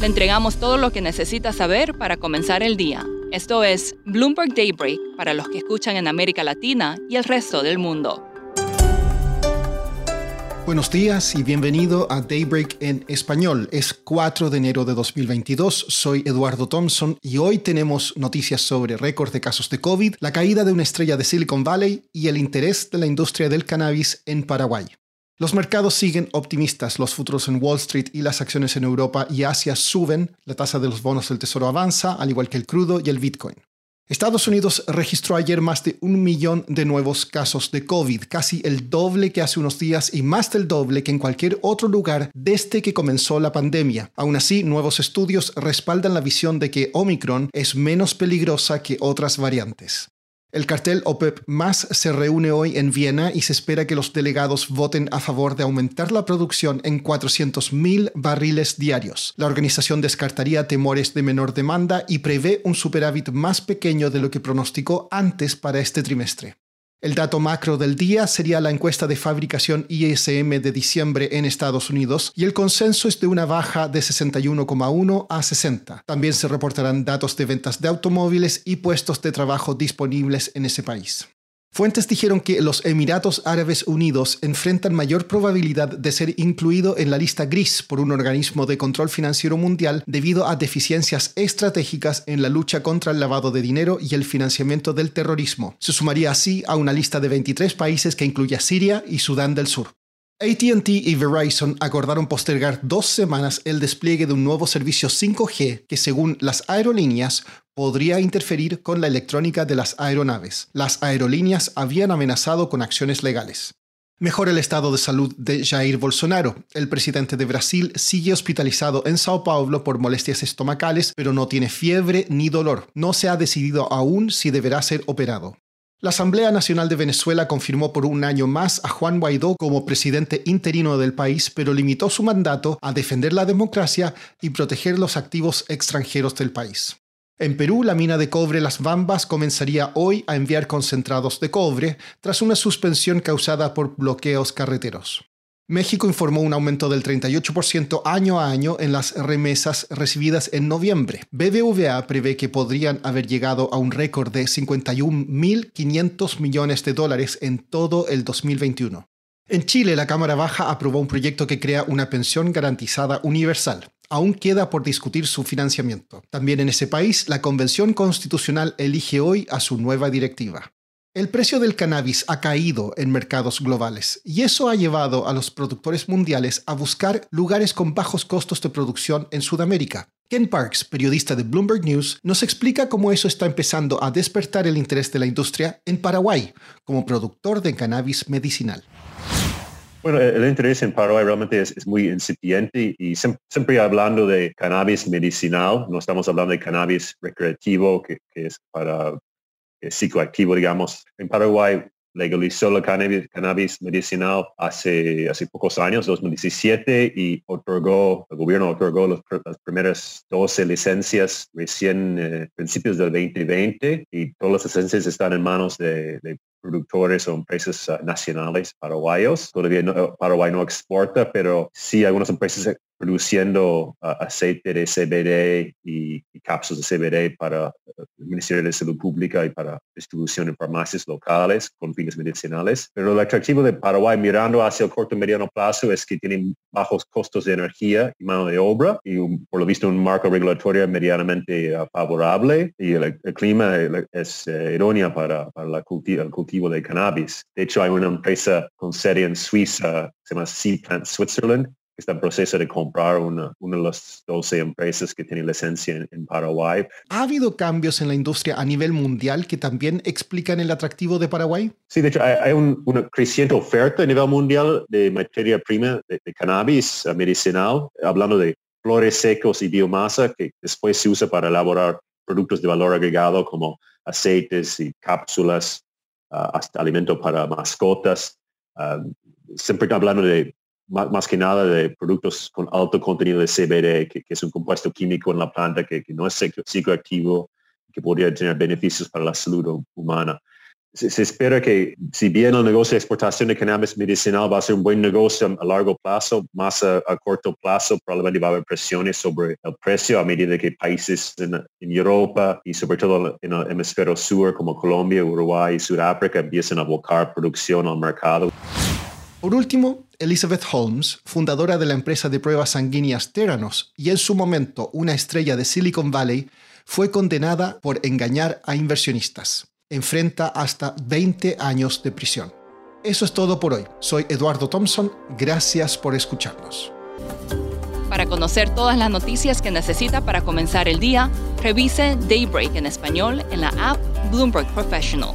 Le entregamos todo lo que necesita saber para comenzar el día. Esto es Bloomberg Daybreak para los que escuchan en América Latina y el resto del mundo. Buenos días y bienvenido a Daybreak en español. Es 4 de enero de 2022. Soy Eduardo Thompson y hoy tenemos noticias sobre récord de casos de COVID, la caída de una estrella de Silicon Valley y el interés de la industria del cannabis en Paraguay. Los mercados siguen optimistas, los futuros en Wall Street y las acciones en Europa y Asia suben, la tasa de los bonos del Tesoro avanza, al igual que el crudo y el Bitcoin. Estados Unidos registró ayer más de un millón de nuevos casos de COVID, casi el doble que hace unos días y más del doble que en cualquier otro lugar desde que comenzó la pandemia. Aún así, nuevos estudios respaldan la visión de que Omicron es menos peligrosa que otras variantes. El cartel OPEP más se reúne hoy en Viena y se espera que los delegados voten a favor de aumentar la producción en 400.000 barriles diarios. La organización descartaría temores de menor demanda y prevé un superávit más pequeño de lo que pronosticó antes para este trimestre. El dato macro del día sería la encuesta de fabricación ISM de diciembre en Estados Unidos y el consenso es de una baja de 61,1 a 60. También se reportarán datos de ventas de automóviles y puestos de trabajo disponibles en ese país. Fuentes dijeron que los Emiratos Árabes Unidos enfrentan mayor probabilidad de ser incluido en la lista gris por un organismo de control financiero mundial debido a deficiencias estratégicas en la lucha contra el lavado de dinero y el financiamiento del terrorismo. Se sumaría así a una lista de 23 países que incluye a Siria y Sudán del Sur. ATT y Verizon acordaron postergar dos semanas el despliegue de un nuevo servicio 5G que, según las aerolíneas, podría interferir con la electrónica de las aeronaves. Las aerolíneas habían amenazado con acciones legales. Mejora el estado de salud de Jair Bolsonaro. El presidente de Brasil sigue hospitalizado en Sao Paulo por molestias estomacales, pero no tiene fiebre ni dolor. No se ha decidido aún si deberá ser operado. La Asamblea Nacional de Venezuela confirmó por un año más a Juan Guaidó como presidente interino del país, pero limitó su mandato a defender la democracia y proteger los activos extranjeros del país. En Perú, la mina de cobre Las Bambas comenzaría hoy a enviar concentrados de cobre tras una suspensión causada por bloqueos carreteros. México informó un aumento del 38% año a año en las remesas recibidas en noviembre. BBVA prevé que podrían haber llegado a un récord de 51.500 millones de dólares en todo el 2021. En Chile, la Cámara Baja aprobó un proyecto que crea una pensión garantizada universal. Aún queda por discutir su financiamiento. También en ese país, la Convención Constitucional elige hoy a su nueva directiva. El precio del cannabis ha caído en mercados globales y eso ha llevado a los productores mundiales a buscar lugares con bajos costos de producción en Sudamérica. Ken Parks, periodista de Bloomberg News, nos explica cómo eso está empezando a despertar el interés de la industria en Paraguay como productor de cannabis medicinal. Bueno, el interés en Paraguay realmente es, muy incipiente y siempre, hablando de cannabis medicinal, no estamos hablando de cannabis recreativo que es para psicoactivo, digamos. En Paraguay legalizó la cannabis, medicinal hace, hace pocos años, 2017, y otorgó, el gobierno otorgó las primeras 12 licencias recién eh, principios del 2020 y todas las licencias están en manos de, productores o empresas ah, nacionales paraguayos. Todavía Paraguay no exporta, pero sí algunas empresas produciendo uh, aceite de CBD y, cápsulas de CBD para uh, el Ministerio de Salud Pública y para distribución en farmacias locales con fines medicinales. Pero lo atractivo de Paraguay mirando hacia el corto y mediano plazo es que tienen bajos costos de energía y mano de obra y por lo visto un marco regulatorio medianamente uh, favorable y el, clima es uh, idóneo para, para la el cultivo de cannabis. De hecho, hay una empresa con sede en Suiza, se llama Sea Plant Switzerland, está en proceso de comprar una, una de las 12 empresas que tienen licencia en, Paraguay. ¿Ha habido cambios en la industria a nivel mundial que también explican el atractivo de Paraguay? Sí, de hecho hay, una creciente oferta a nivel mundial de materia prima de, cannabis medicinal, hablando de flores secos y biomasa que después se usa para elaborar productos de valor agregado como aceites y cápsulas, ah, hasta alimentos para mascotas. Uh, siempre hablando de más, que nada de productos con alto contenido de CBD, que, es un compuesto químico en la planta que, no es psicoactivo, que podría tener beneficios para la salud humana. Se, espera que si bien el negocio de exportación de cannabis medicinal va a ser un buen negocio a largo plazo, más a, corto plazo probablemente va a haber presiones sobre el precio a medida que países en, Europa y sobre todo en el hemisferio sur como Colombia, Uruguay y Sudáfrica empiecen a abocar producción al mercado. Por último, Elizabeth Holmes, fundadora de la empresa de pruebas sanguíneas Theranos y en su momento una estrella de Silicon Valley, fue condenada por engañar a inversionistas. Enfrenta hasta 20 años de prisión. Eso es todo por hoy. Soy Eduardo Thompson. Gracias por escucharnos. Para conocer todas las noticias que necesita para comenzar el día, revise Daybreak en español en la app Bloomberg Professional.